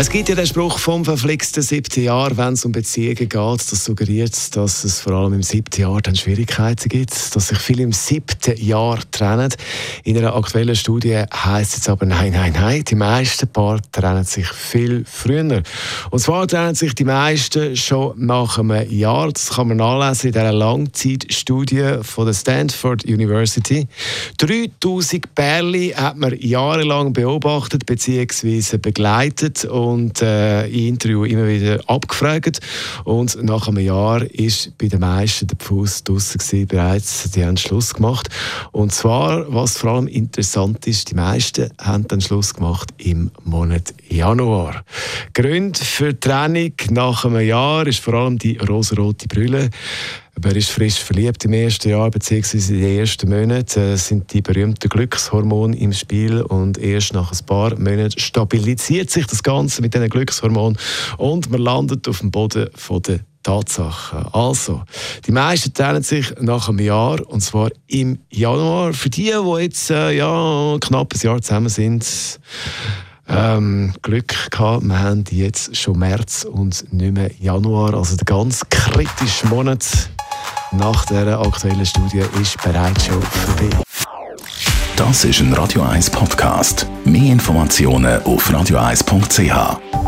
es gibt ja den Spruch vom verflixten siebten Jahr, wenn es um Beziehungen geht. Das suggeriert, dass es vor allem im siebten Jahr dann Schwierigkeiten gibt, dass sich viele im siebten Jahr trennen. In einer aktuellen Studie heißt es aber nein, nein, nein. Die meisten Paare trennen sich viel früher. Und zwar trennen sich die meisten schon nach einem Jahr. Das kann man nachlesen in dieser Langzeitstudie von der Stanford University. 3000 Pärchen hat man jahrelang beobachtet bzw. begleitet und äh, in Interview immer wieder abgefragt. Und nach einem Jahr ist bei den meisten der Fuß draussen bereits. Die haben Schluss gemacht. Und zwar, was vor allem interessant ist, die meisten haben dann Schluss gemacht im Monat Januar. Grund für die Trennung nach einem Jahr ist vor allem die rosarote Brille. Er ist frisch verliebt im ersten Jahr bzw. in den ersten Monaten äh, sind die berühmten Glückshormone im Spiel und erst nach ein paar Monaten stabilisiert sich das Ganze mit diesen Glückshormonen und man landet auf dem Boden von der Tatsachen. Also, die meisten trennen sich nach einem Jahr und zwar im Januar. Für die, die jetzt äh, ja, knapp ein Jahr zusammen sind, ähm, Glück gehabt. Wir haben jetzt schon März und nicht mehr Januar, also der ganz kritische Monat nach der aktuellen Studie ist bereits schon vorbei. Das ist ein Radio 1 Podcast. Mehr Informationen auf radio1.ch.